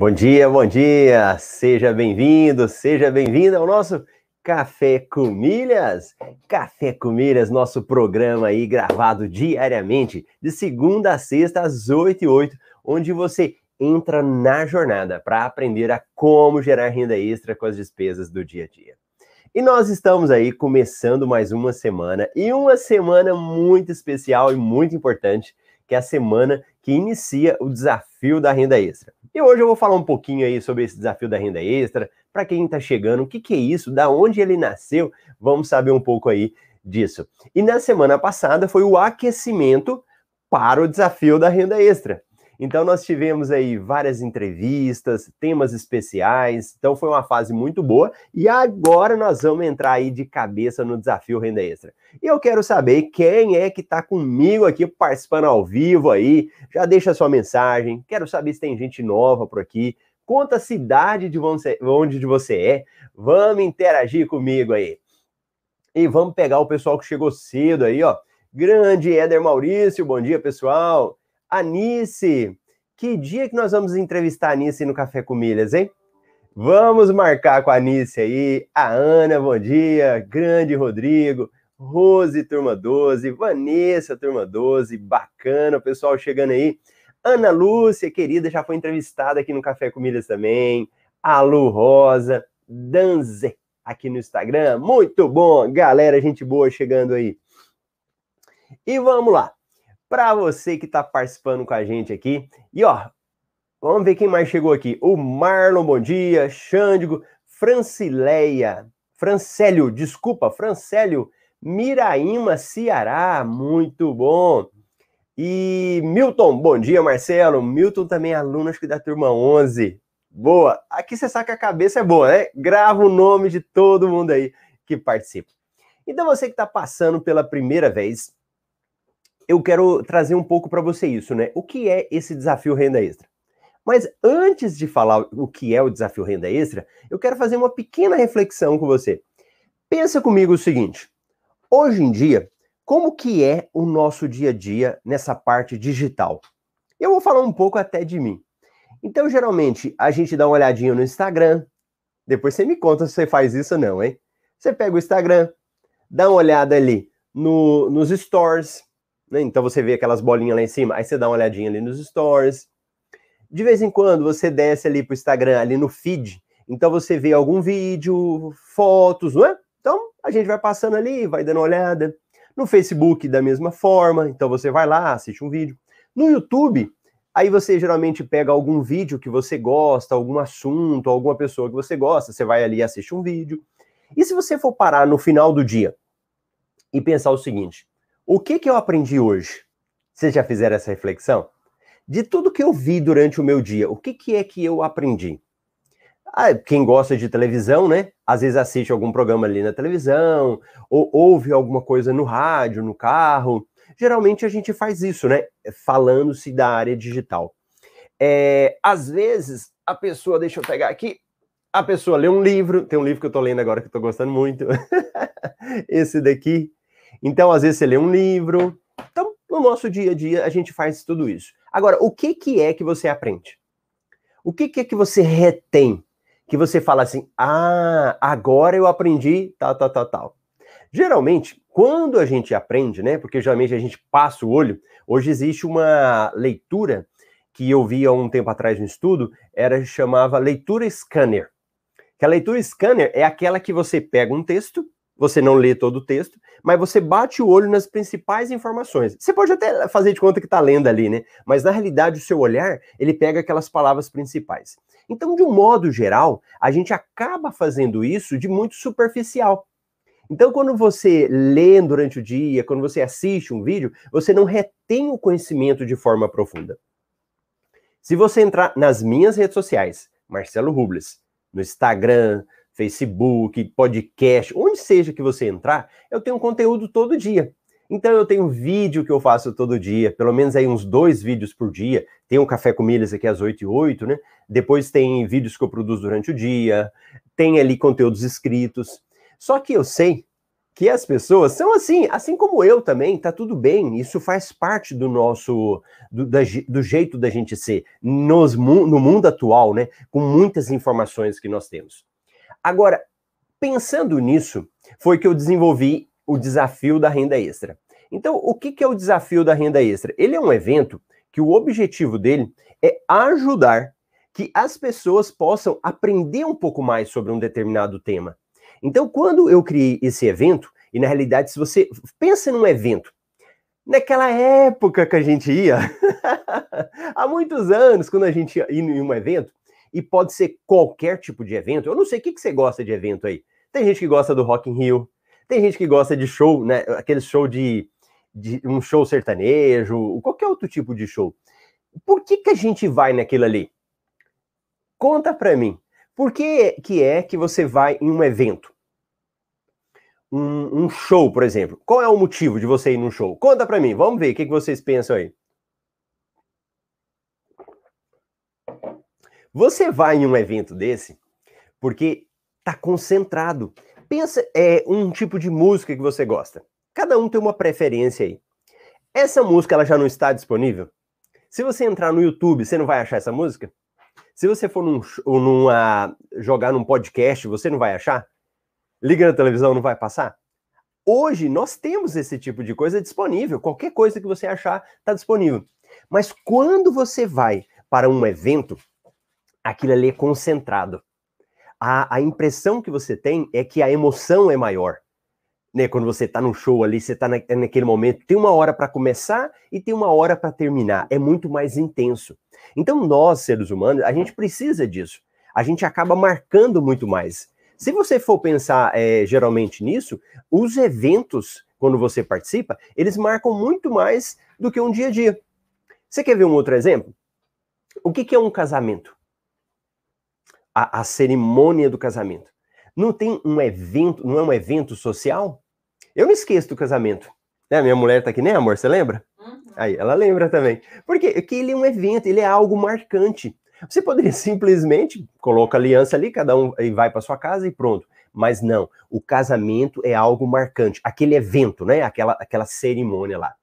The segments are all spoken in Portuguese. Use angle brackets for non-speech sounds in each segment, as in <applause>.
Bom dia, bom dia! Seja bem-vindo, seja bem-vinda ao nosso Café com Milhas. Café com Milhas, nosso programa aí gravado diariamente, de segunda a sexta, às 8 e 8, onde você entra na jornada para aprender a como gerar renda extra com as despesas do dia a dia. E nós estamos aí começando mais uma semana, e uma semana muito especial e muito importante, que é a semana que inicia o desafio da renda extra. E hoje eu vou falar um pouquinho aí sobre esse desafio da renda extra, para quem está chegando, o que, que é isso, da onde ele nasceu, vamos saber um pouco aí disso. E na semana passada foi o aquecimento para o desafio da renda extra. Então nós tivemos aí várias entrevistas, temas especiais, então foi uma fase muito boa e agora nós vamos entrar aí de cabeça no desafio renda extra. E eu quero saber quem é que está comigo aqui participando ao vivo aí, já deixa sua mensagem, quero saber se tem gente nova por aqui, conta a cidade de onde você é, vamos interagir comigo aí. E vamos pegar o pessoal que chegou cedo aí, ó. Grande Éder Maurício, bom dia, pessoal. Anice, que dia que nós vamos entrevistar a Anice no Café com Milhas, hein? Vamos marcar com a Anice aí, a Ana, bom dia, grande Rodrigo, Rose, turma 12, Vanessa, turma 12, bacana, o pessoal chegando aí. Ana Lúcia, querida, já foi entrevistada aqui no Café com Milhas também. A Lu Rosa, Danze, aqui no Instagram, muito bom, galera, gente boa chegando aí. E vamos lá para você que está participando com a gente aqui. E ó, vamos ver quem mais chegou aqui. O Marlon, bom dia. Xândigo, Francileia, Francélio, desculpa, Francélio, Miraíma, Ceará, muito bom. E Milton, bom dia, Marcelo. Milton também é aluno, acho que da turma 11. Boa. Aqui você sabe que a cabeça é boa, né? Grava o nome de todo mundo aí que participa. Então você que está passando pela primeira vez, eu quero trazer um pouco para você isso, né? O que é esse desafio renda extra? Mas antes de falar o que é o desafio renda extra, eu quero fazer uma pequena reflexão com você. Pensa comigo o seguinte: hoje em dia, como que é o nosso dia a dia nessa parte digital? Eu vou falar um pouco até de mim. Então, geralmente, a gente dá uma olhadinha no Instagram. Depois você me conta se você faz isso ou não, hein? Você pega o Instagram, dá uma olhada ali no, nos stores, né? Então você vê aquelas bolinhas lá em cima, aí você dá uma olhadinha ali nos stories. De vez em quando você desce ali pro Instagram, ali no feed, então você vê algum vídeo, fotos, não é? Então a gente vai passando ali, vai dando uma olhada. No Facebook, da mesma forma, então você vai lá, assiste um vídeo. No YouTube, aí você geralmente pega algum vídeo que você gosta, algum assunto, alguma pessoa que você gosta, você vai ali e assiste um vídeo. E se você for parar no final do dia e pensar o seguinte: o que, que eu aprendi hoje? Vocês já fizeram essa reflexão? De tudo que eu vi durante o meu dia, o que, que é que eu aprendi? Ah, quem gosta de televisão, né? Às vezes assiste algum programa ali na televisão, ou ouve alguma coisa no rádio, no carro. Geralmente a gente faz isso, né? Falando-se da área digital. É, às vezes a pessoa, deixa eu pegar aqui, a pessoa lê um livro, tem um livro que eu tô lendo agora que eu tô gostando muito. <laughs> Esse daqui, então, às vezes, você lê um livro. Então, no nosso dia a dia, a gente faz tudo isso. Agora, o que, que é que você aprende? O que, que é que você retém? Que você fala assim, ah, agora eu aprendi tal, tal, tal, tal. Geralmente, quando a gente aprende, né? Porque geralmente a gente passa o olho. Hoje existe uma leitura que eu vi há um tempo atrás no estudo, era chamava leitura scanner. Que a leitura scanner é aquela que você pega um texto, você não lê todo o texto, mas você bate o olho nas principais informações. Você pode até fazer de conta que está lendo ali, né? Mas na realidade o seu olhar, ele pega aquelas palavras principais. Então, de um modo geral, a gente acaba fazendo isso de muito superficial. Então, quando você lê durante o dia, quando você assiste um vídeo, você não retém o conhecimento de forma profunda. Se você entrar nas minhas redes sociais, Marcelo Rubles, no Instagram, Facebook, podcast, onde seja que você entrar, eu tenho conteúdo todo dia. Então eu tenho vídeo que eu faço todo dia, pelo menos aí uns dois vídeos por dia. Tem um Café com Milhas aqui às 8 e 8, né? Depois tem vídeos que eu produzo durante o dia, tem ali conteúdos escritos. Só que eu sei que as pessoas são assim, assim como eu também, tá tudo bem, isso faz parte do nosso, do, da, do jeito da gente ser nos, no mundo atual, né, com muitas informações que nós temos. Agora, pensando nisso, foi que eu desenvolvi o desafio da renda extra. Então, o que, é o desafio da renda extra? Ele é um evento que o objetivo dele é ajudar que as pessoas possam aprender um pouco mais sobre um determinado tema. Então, quando eu criei esse evento, e na realidade, se você pensa num evento, naquela época que a gente ia, <laughs> há muitos anos, quando a gente ia em um evento, e pode ser qualquer tipo de evento, eu não sei o que, que você gosta de evento aí. Tem gente que gosta do Rock in Rio, tem gente que gosta de show, né? Aquele show de, de um show sertanejo, qualquer outro tipo de show. Por que, que a gente vai naquilo ali? Conta pra mim. Por que, que é que você vai em um evento? Um, um, show, por exemplo. Qual é o motivo de você ir num show? Conta pra mim, vamos ver o que, que vocês pensam aí. Você vai em um evento desse porque tá concentrado. Pensa, é um tipo de música que você gosta. Cada um tem uma preferência aí. Essa música ela já não está disponível? Se você entrar no YouTube, você não vai achar essa música? Se você for num, numa, jogar num podcast, você não vai achar? Liga na televisão, não vai passar? Hoje nós temos esse tipo de coisa disponível. Qualquer coisa que você achar está disponível. Mas quando você vai para um evento, aquilo ali é concentrado. A, a impressão que você tem é que a emoção é maior né, quando você está no show ali, você está na, naquele momento, tem uma hora para começar e tem uma hora para terminar. É muito mais intenso. Então, nós, seres humanos, a gente precisa disso. A gente acaba marcando muito mais. Se você for pensar é, geralmente nisso, os eventos, quando você participa, eles marcam muito mais do que um dia a dia. Você quer ver um outro exemplo? O que, que é um casamento? A, a cerimônia do casamento. Não tem um evento, não é um evento social? Eu não esqueço do casamento. Né? Minha mulher tá aqui, né, amor? Você lembra? Uhum. Aí, ela lembra também. Porque, porque ele é um evento, ele é algo marcante. Você poderia <laughs> simplesmente colocar aliança ali, cada um e vai para sua casa e pronto. Mas não, o casamento é algo marcante, aquele evento, né? Aquela, aquela cerimônia lá.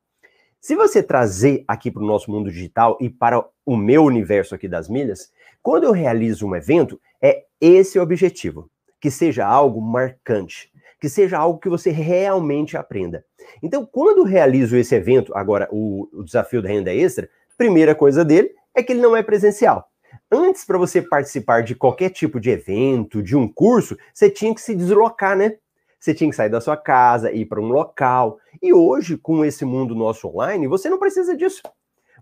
Se você trazer aqui para o nosso mundo digital e para o meu universo aqui das milhas, quando eu realizo um evento, é esse o objetivo que seja algo marcante, que seja algo que você realmente aprenda. Então, quando realizo esse evento, agora o, o desafio da renda extra, primeira coisa dele é que ele não é presencial. Antes, para você participar de qualquer tipo de evento, de um curso, você tinha que se deslocar, né? Você tinha que sair da sua casa, ir para um local. E hoje, com esse mundo nosso online, você não precisa disso.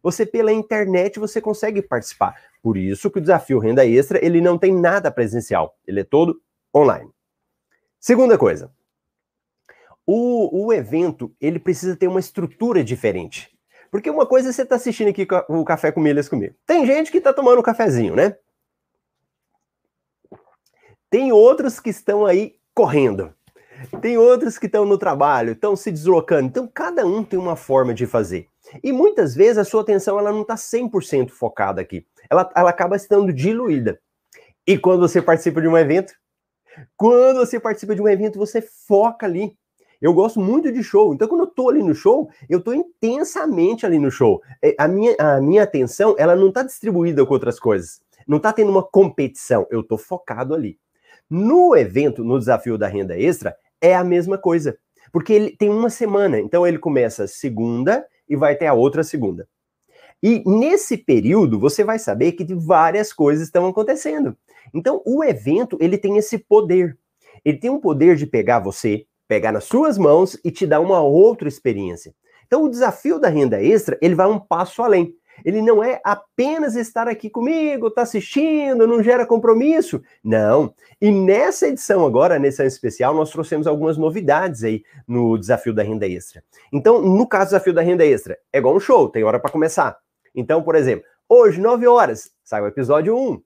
Você pela internet você consegue participar. Por isso que o desafio renda extra, ele não tem nada presencial. Ele é todo online. Segunda coisa, o, o evento ele precisa ter uma estrutura diferente. Porque uma coisa é você está assistindo aqui o Café com Milhas comigo. Tem gente que está tomando um cafezinho, né? Tem outros que estão aí correndo. Tem outros que estão no trabalho, estão se deslocando. Então, cada um tem uma forma de fazer. E muitas vezes a sua atenção ela não está 100% focada aqui. Ela, ela acaba estando diluída. E quando você participa de um evento, quando você participa de um evento, você foca ali. Eu gosto muito de show, então quando eu tô ali no show, eu tô intensamente ali no show. É, a minha, a minha atenção, ela não tá distribuída com outras coisas. Não tá tendo uma competição, eu tô focado ali. No evento, no desafio da renda extra, é a mesma coisa. Porque ele tem uma semana, então ele começa segunda e vai até a outra segunda. E nesse período, você vai saber que várias coisas estão acontecendo. Então, o evento, ele tem esse poder. Ele tem um poder de pegar você, pegar nas suas mãos e te dar uma outra experiência. Então, o desafio da renda extra, ele vai um passo além. Ele não é apenas estar aqui comigo, tá assistindo, não gera compromisso. Não. E nessa edição agora, nessa especial, nós trouxemos algumas novidades aí no desafio da renda extra. Então, no caso do desafio da renda extra, é igual um show, tem hora para começar. Então, por exemplo, hoje, 9 horas, sai o episódio 1.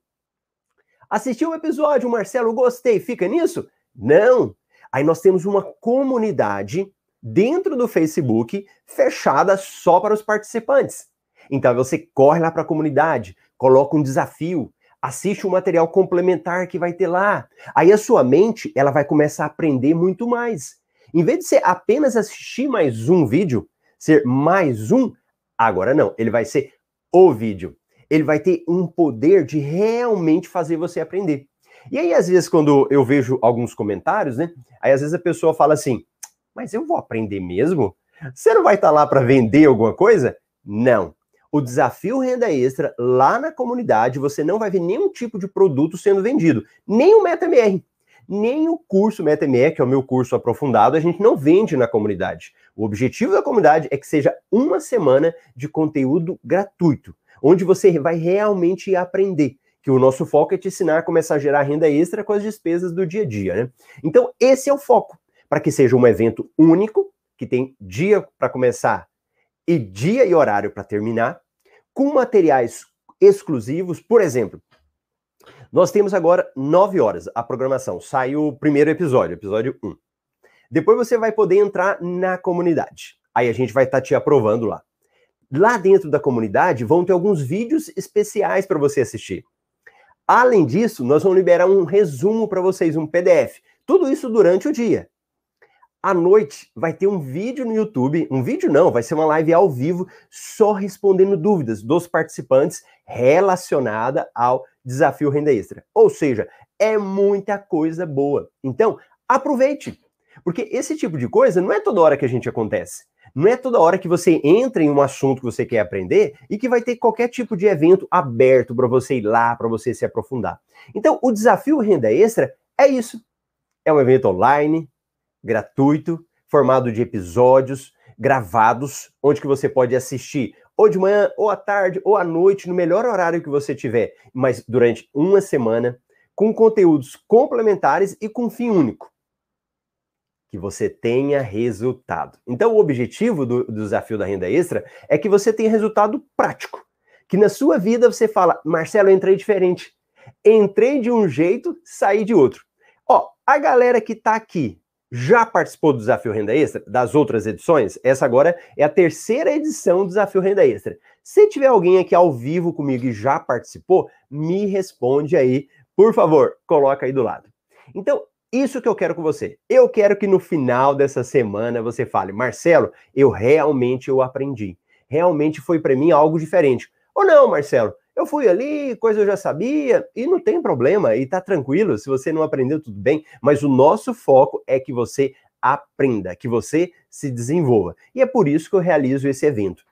Assistiu o episódio, Marcelo, gostei, fica nisso? Não. Aí nós temos uma comunidade dentro do Facebook fechada só para os participantes. Então você corre lá para a comunidade, coloca um desafio, assiste o um material complementar que vai ter lá. Aí a sua mente, ela vai começar a aprender muito mais. Em vez de ser apenas assistir mais um vídeo, ser mais um, agora não, ele vai ser o vídeo. Ele vai ter um poder de realmente fazer você aprender. E aí, às vezes, quando eu vejo alguns comentários, né? Aí, às vezes, a pessoa fala assim: Mas eu vou aprender mesmo? Você não vai estar lá para vender alguma coisa? Não. O desafio renda extra, lá na comunidade, você não vai ver nenhum tipo de produto sendo vendido, nem o MetaMR, nem o curso MetaMR, que é o meu curso aprofundado, a gente não vende na comunidade. O objetivo da comunidade é que seja uma semana de conteúdo gratuito, onde você vai realmente aprender que o nosso foco é te ensinar a começar a gerar renda extra com as despesas do dia a dia, né? Então, esse é o foco, para que seja um evento único, que tem dia para começar e dia e horário para terminar, com materiais exclusivos. Por exemplo, nós temos agora 9 horas a programação. Sai o primeiro episódio, episódio 1. Depois você vai poder entrar na comunidade. Aí a gente vai estar tá te aprovando lá. Lá dentro da comunidade vão ter alguns vídeos especiais para você assistir. Além disso, nós vamos liberar um resumo para vocês, um PDF. Tudo isso durante o dia. À noite vai ter um vídeo no YouTube, um vídeo não, vai ser uma live ao vivo só respondendo dúvidas dos participantes relacionada ao desafio renda extra. Ou seja, é muita coisa boa. Então, aproveite, porque esse tipo de coisa não é toda hora que a gente acontece. Não é toda hora que você entra em um assunto que você quer aprender e que vai ter qualquer tipo de evento aberto para você ir lá, para você se aprofundar. Então, o desafio renda extra é isso. É um evento online, gratuito, formado de episódios gravados, onde que você pode assistir ou de manhã, ou à tarde, ou à noite, no melhor horário que você tiver, mas durante uma semana, com conteúdos complementares e com fim único. Que você tenha resultado. Então, o objetivo do, do desafio da renda extra é que você tenha resultado prático. Que na sua vida você fala, Marcelo, entrei diferente. Entrei de um jeito, saí de outro. Ó, a galera que tá aqui já participou do Desafio Renda Extra, das outras edições? Essa agora é a terceira edição do Desafio Renda Extra. Se tiver alguém aqui ao vivo comigo e já participou, me responde aí, por favor, coloca aí do lado. Então, isso que eu quero com você. Eu quero que no final dessa semana você fale, Marcelo, eu realmente eu aprendi. Realmente foi para mim algo diferente. Ou não, Marcelo, eu fui ali, coisa eu já sabia, e não tem problema, e tá tranquilo, se você não aprendeu, tudo bem, mas o nosso foco é que você aprenda, que você se desenvolva. E é por isso que eu realizo esse evento.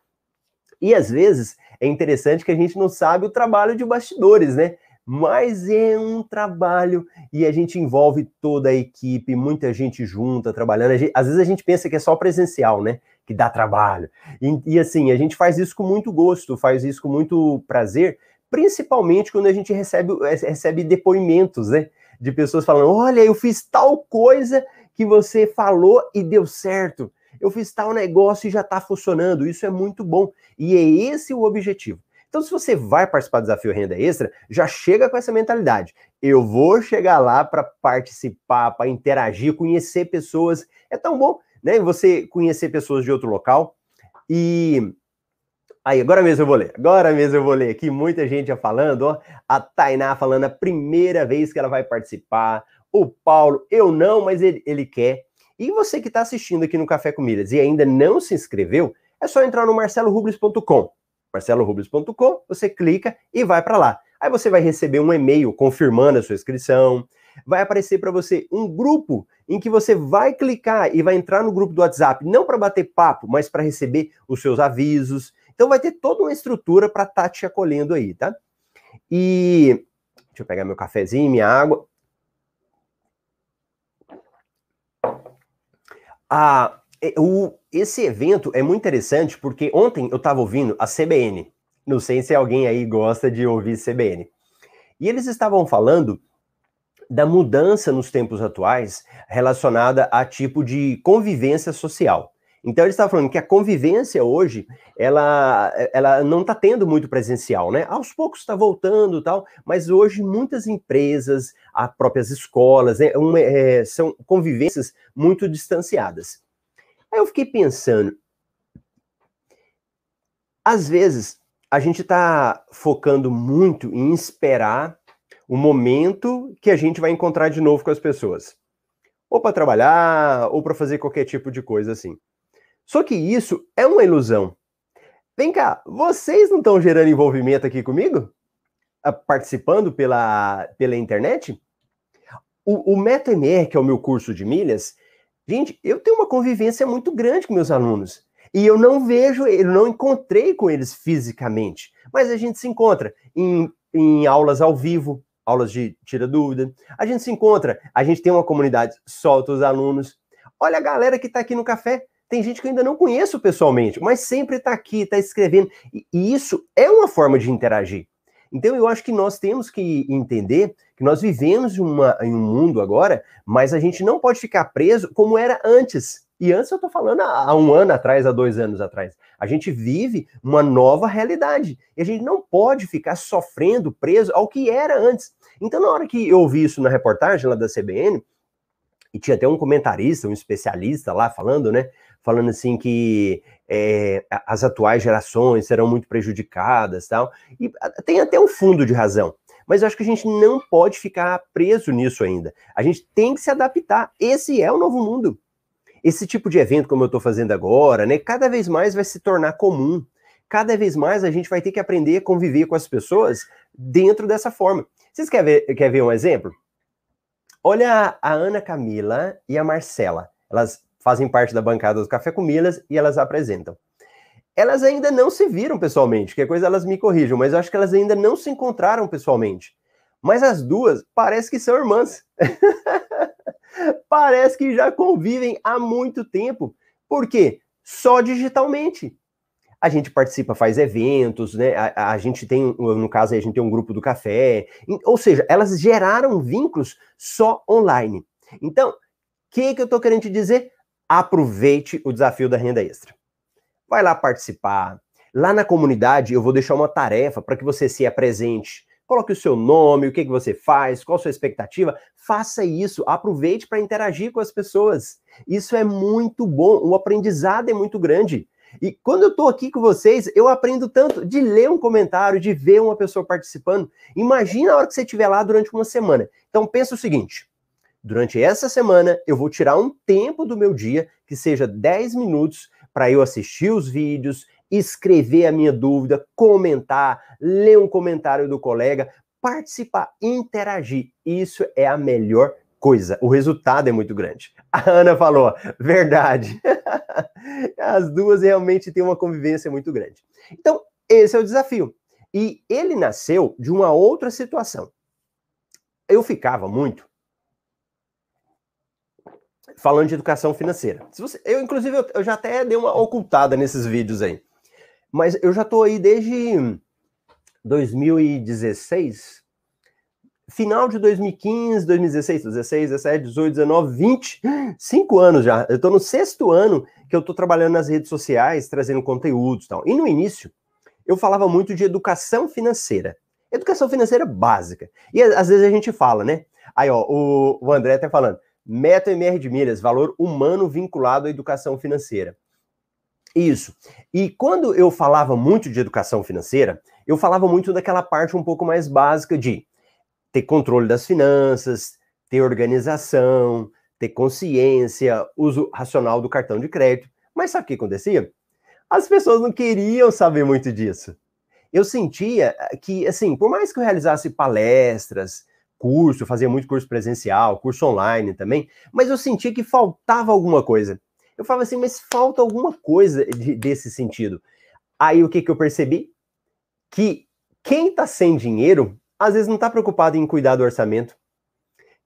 E às vezes é interessante que a gente não sabe o trabalho de bastidores, né? Mas é um trabalho e a gente envolve toda a equipe, muita gente junta, trabalhando. Gente, às vezes a gente pensa que é só presencial, né? que dá trabalho. E, e, assim, a gente faz isso com muito gosto, faz isso com muito prazer, principalmente quando a gente recebe, é, recebe depoimentos, né? De pessoas falando: olha, eu fiz tal coisa que você falou e deu certo. Eu fiz tal negócio e já está funcionando. Isso é muito bom. E é esse o objetivo. Então, se você vai participar do desafio Renda Extra, já chega com essa mentalidade. Eu vou chegar lá para participar, para interagir, conhecer pessoas. É tão bom né? Você conhecer pessoas de outro local. E aí, agora mesmo eu vou ler. Agora mesmo eu vou ler aqui, muita gente já falando, ó. A Tainá falando a primeira vez que ela vai participar. O Paulo, eu não, mas ele, ele quer. E você que está assistindo aqui no Café com Milhas e ainda não se inscreveu, é só entrar no marcelorubles.com. marcelorubles.com, você clica e vai para lá. Aí você vai receber um e-mail confirmando a sua inscrição, vai aparecer para você um grupo em que você vai clicar e vai entrar no grupo do WhatsApp, não para bater papo, mas para receber os seus avisos. Então vai ter toda uma estrutura para estar tá te acolhendo aí, tá? E deixa eu pegar meu cafezinho, minha água. Ah, o, esse evento é muito interessante porque ontem eu estava ouvindo a CBN. Não sei se alguém aí gosta de ouvir CBN. E eles estavam falando da mudança nos tempos atuais relacionada a tipo de convivência social. Então ele estava falando que a convivência hoje ela, ela não está tendo muito presencial, né? Aos poucos está voltando tal, mas hoje muitas empresas, as próprias escolas, né, é, são convivências muito distanciadas. Aí eu fiquei pensando, às vezes a gente está focando muito em esperar o momento que a gente vai encontrar de novo com as pessoas. ou para trabalhar, ou para fazer qualquer tipo de coisa assim. Só que isso é uma ilusão. Vem cá, vocês não estão gerando envolvimento aqui comigo? Ah, participando pela, pela internet? O, o MetaMR, que é o meu curso de milhas, gente, eu tenho uma convivência muito grande com meus alunos. E eu não vejo, eu não encontrei com eles fisicamente. Mas a gente se encontra em, em aulas ao vivo, aulas de tira dúvida. A gente se encontra, a gente tem uma comunidade, solta os alunos. Olha a galera que está aqui no café. Tem gente que eu ainda não conheço pessoalmente, mas sempre está aqui, está escrevendo. E, e isso é uma forma de interagir. Então eu acho que nós temos que entender que nós vivemos uma, em um mundo agora, mas a gente não pode ficar preso como era antes. E antes eu estou falando há, um ano atrás, há dois anos atrás. A gente vive uma nova realidade. E a gente não pode ficar sofrendo, preso ao que era antes. Então, na hora que eu ouvi isso na reportagem lá da CBN, e tinha até um comentarista, um especialista lá falando, né? falando assim que é, as atuais gerações serão muito prejudicadas tal. E tem até um fundo de razão. Mas eu acho que a gente não pode ficar preso nisso ainda. A gente tem que se adaptar. Esse é o novo mundo. Esse tipo de evento, como eu estou fazendo agora, né, cada vez mais vai se tornar comum. Cada vez mais a gente vai ter que aprender a conviver com as pessoas dentro dessa forma. Vocês querem ver, quer ver um exemplo? Olha a Ana Camila e a Marcela. Elas fazem parte da bancada do Café com Milhas e elas apresentam. Elas ainda não se viram pessoalmente, que coisa elas me corrijam, mas eu acho que elas ainda não se encontraram pessoalmente. Mas as duas parece que são irmãs. <laughs> parece que já convivem há muito tempo. Por quê? Só digitalmente. A gente participa, faz eventos, né? A, a, gente tem, no caso, a gente tem um grupo do café. Ou seja, elas geraram vínculos só online. Então, o que, que eu estou querendo te dizer? aproveite o desafio da renda extra. Vai lá participar. Lá na comunidade eu vou deixar uma tarefa para que você se apresente. Coloque o seu nome, o que, que você faz, qual a sua expectativa. Faça isso, aproveite para interagir com as pessoas. Isso é muito bom, o aprendizado é muito grande. E quando eu estou aqui com vocês, eu aprendo tanto de ler um comentário, de ver uma pessoa participando. Imagina a hora que você estiver lá durante uma semana. Então pensa o seguinte: Durante essa semana, eu vou tirar um tempo do meu dia, que seja 10 minutos, para eu assistir os vídeos, escrever a minha dúvida, comentar, ler um comentário do colega, participar, interagir. Isso é a melhor coisa. O resultado é muito grande. A Ana falou, verdade. <laughs> As duas realmente têm uma convivência muito grande. Então, esse é o desafio. E ele nasceu de uma outra situação. Eu ficava muito falando de educação financeira. Se você, eu, inclusive, eu, eu, já até dei uma ocultada nesses vídeos aí. Mas eu já estou aí desde 2016, final de 2015, 2016, 16, 17, 18, 19, 20, cinco anos já. Eu estou no sexto ano que eu estou trabalhando nas redes sociais, trazendo conteúdos e tal. E no início, eu falava muito de educação financeira. Educação financeira básica. E às vezes a gente fala, né? Aí, ó, o, o André tá falando, Meta MR de milhas, valor humano vinculado à educação financeira. Isso. E quando eu falava muito de educação financeira, eu falava muito daquela parte um pouco mais básica de ter controle das finanças, ter organização, ter consciência, uso racional do cartão de crédito. Mas sabe o que acontecia? As pessoas não queriam saber muito disso. Eu sentia que, assim, por mais que eu realizasse palestras, curso, fazia muito curso presencial, curso online também, mas eu sentia que faltava alguma coisa. Eu falava assim, mas falta alguma coisa de, desse sentido. Aí o que, que eu percebi? Que quem está sem dinheiro, às vezes não está preocupado em cuidar do orçamento.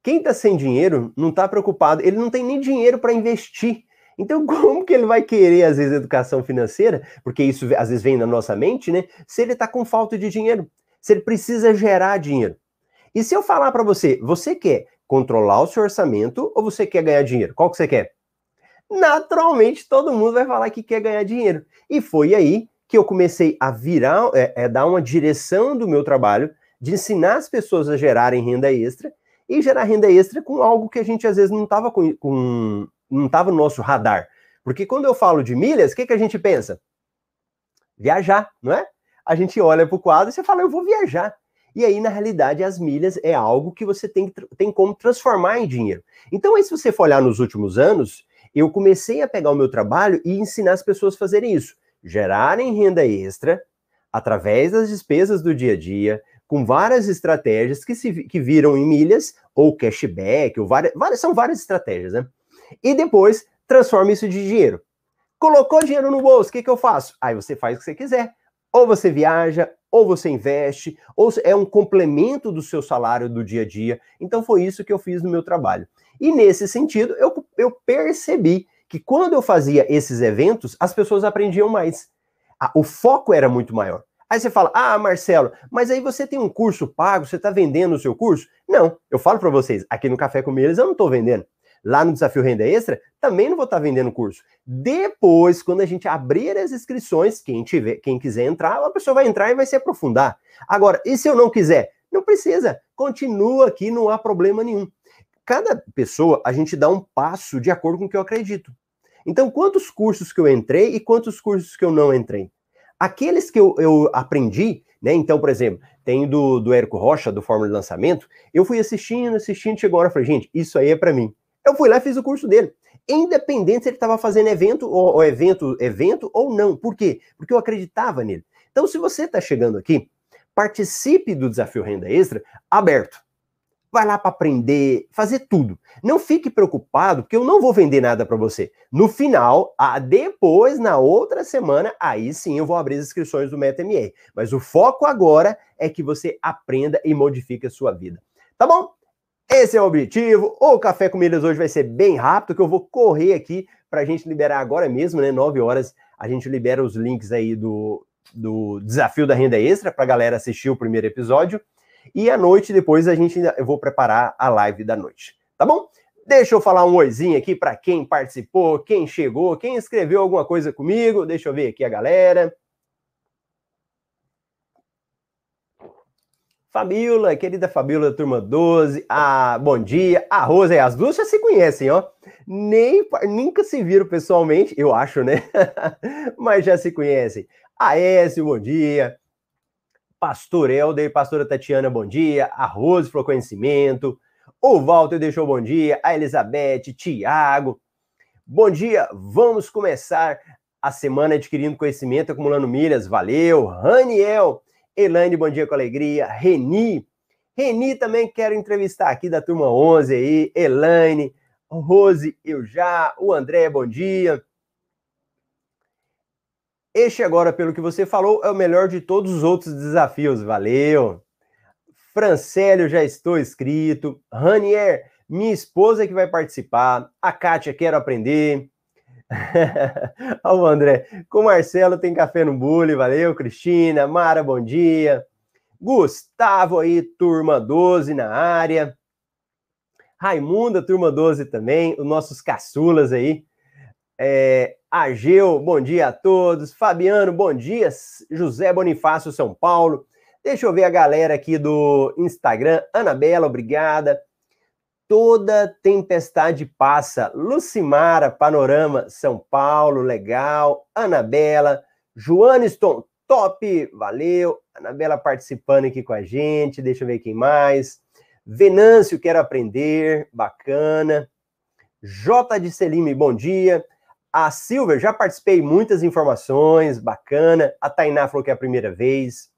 Quem está sem dinheiro não está preocupado, ele não tem nem dinheiro para investir. Então, <laughs> como que ele vai querer, às vezes, educação financeira? Porque isso às vezes vem na nossa mente, né? Se ele está com falta de dinheiro, se ele precisa gerar dinheiro. E se eu falar para você, você quer controlar o seu orçamento ou você quer ganhar dinheiro? Qual que você quer? Naturalmente, todo mundo vai falar que quer ganhar dinheiro. E foi aí que eu comecei a virar, é, é, dar uma direção do meu trabalho, de ensinar as pessoas a gerarem renda extra e gerar renda extra com algo que a gente às vezes não estava com, com, não estava no nosso radar. Porque quando eu falo de milhas, o que, que a gente pensa? Viajar, não é? A gente olha para o quadro e você fala, eu vou viajar. E aí, na realidade, as milhas é algo que você tem, tem como transformar em dinheiro. Então, aí, se você for olhar nos últimos anos, eu comecei a pegar o meu trabalho e ensinar as pessoas a fazerem isso. Gerarem renda extra através das despesas do dia a dia, com várias estratégias que, se, que viram em milhas, ou cashback, ou várias, várias, são várias estratégias, né? E depois transforma isso de dinheiro. Colocou dinheiro no bolso, o que, que eu faço? Aí você faz o que você quiser. Ou você viaja, ou você investe, ou é um complemento do seu salário do dia a dia. Então foi isso que eu fiz no meu trabalho. E nesse sentido, eu, eu percebi que quando eu fazia esses eventos, as pessoas aprendiam mais. o foco era muito maior. Aí você fala, ah, Marcelo, mas aí você tem um curso pago, você está vendendo o seu curso? Não, eu falo para vocês, aqui no Café com Milhas eu não estou vendendo. Lá no Desafio Renda Extra, também não vou estar tá vendendo curso. Depois, quando a gente abrir as inscrições, quem, tiver, quem quiser entrar, a pessoa vai entrar e vai se aprofundar. Agora, e se eu não quiser? Não precisa, continua aqui, não há problema nenhum. Cada pessoa, a gente dá um passo de acordo com o que eu acredito. Então, quantos cursos que eu entrei e quantos cursos que eu não entrei? Aqueles que eu, eu aprendi, né? Então, por exemplo, tem do, do Érico Rocha, do Fórmula de Lançamento, eu fui assistindo, assistindo, chegou a hora e falei, gente, isso aí é para mim. Eu fui lá e fiz o curso dele. Independente se ele estava fazendo evento ou, ou, evento, evento ou não. Por quê? Porque eu acreditava nele. Então, se você está chegando aqui, participe do Desafio Renda Extra aberto. Vai lá para aprender, fazer tudo. Não fique preocupado, porque eu não vou vender nada para você. No final, a, depois, na outra semana, aí sim eu vou abrir as inscrições do MetaMR. Mas o foco agora é que você aprenda e modifique a sua vida. Tá bom? Esse é o objetivo. O Café com Milhas hoje vai ser bem rápido, que eu vou correr aqui para a gente liberar agora mesmo, né? 9 horas, a gente libera os links aí do, do Desafio da Renda Extra para a galera assistir o primeiro episódio. E à noite, depois, a gente eu vou preparar a live da noite. Tá bom? Deixa eu falar um oizinho aqui para quem participou, quem chegou, quem escreveu alguma coisa comigo. Deixa eu ver aqui a galera. Fabiola, querida Fabiola, turma 12, ah, bom dia, a Rosa e as duas já se conhecem, ó. Nem, nunca se viram pessoalmente, eu acho, né? <laughs> Mas já se conhecem. A Écio, bom dia. Pastor Helder, pastora Tatiana, bom dia. A Rose falou conhecimento. O Walter deixou bom dia. A Elizabeth, Tiago. Bom dia, vamos começar a semana adquirindo conhecimento, acumulando milhas. Valeu. Raniel. Elaine, bom dia com alegria. Reni, Reni também quero entrevistar aqui da turma 11 aí. Elaine, Rose, eu já. O André, bom dia. Este agora, pelo que você falou, é o melhor de todos os outros desafios. Valeu. Francélio, já estou inscrito. Ranier, minha esposa que vai participar. A Kátia, quero aprender. <laughs> Olha o André. Com o Marcelo tem café no bule, valeu, Cristina. Mara, bom dia. Gustavo aí, turma 12 na área. Raimunda, turma 12 também. Os nossos caçulas aí. É, Ageu, bom dia a todos. Fabiano, bom dia. José Bonifácio, São Paulo. Deixa eu ver a galera aqui do Instagram. Anabela, obrigada. Toda tempestade passa. Lucimara, Panorama, São Paulo, legal. Anabela, Joaniston, top, valeu. Anabela participando aqui com a gente. Deixa eu ver quem mais. Venâncio, quero aprender, bacana. J de Selime, bom dia. A Silver, já participei muitas informações, bacana. A Tainá falou que é a primeira vez.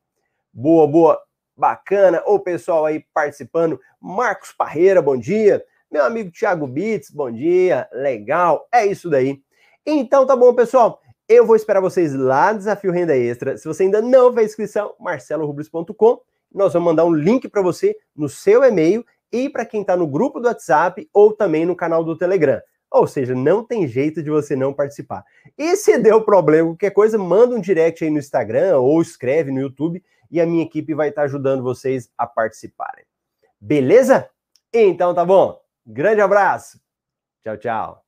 Boa, boa. Bacana, o pessoal aí participando. Marcos Parreira, bom dia. Meu amigo Thiago Bits, bom dia. Legal, é isso daí. Então tá bom, pessoal. Eu vou esperar vocês lá no Desafio Renda Extra. Se você ainda não fez inscrição, marcelorubles.com. Nós vamos mandar um link para você no seu e-mail e para quem está no grupo do WhatsApp ou também no canal do Telegram. Ou seja, não tem jeito de você não participar. E se deu problema, qualquer coisa, manda um direct aí no Instagram ou escreve no YouTube e a minha equipe vai estar ajudando vocês a participarem. Beleza? Então tá bom. Grande abraço. Tchau, tchau.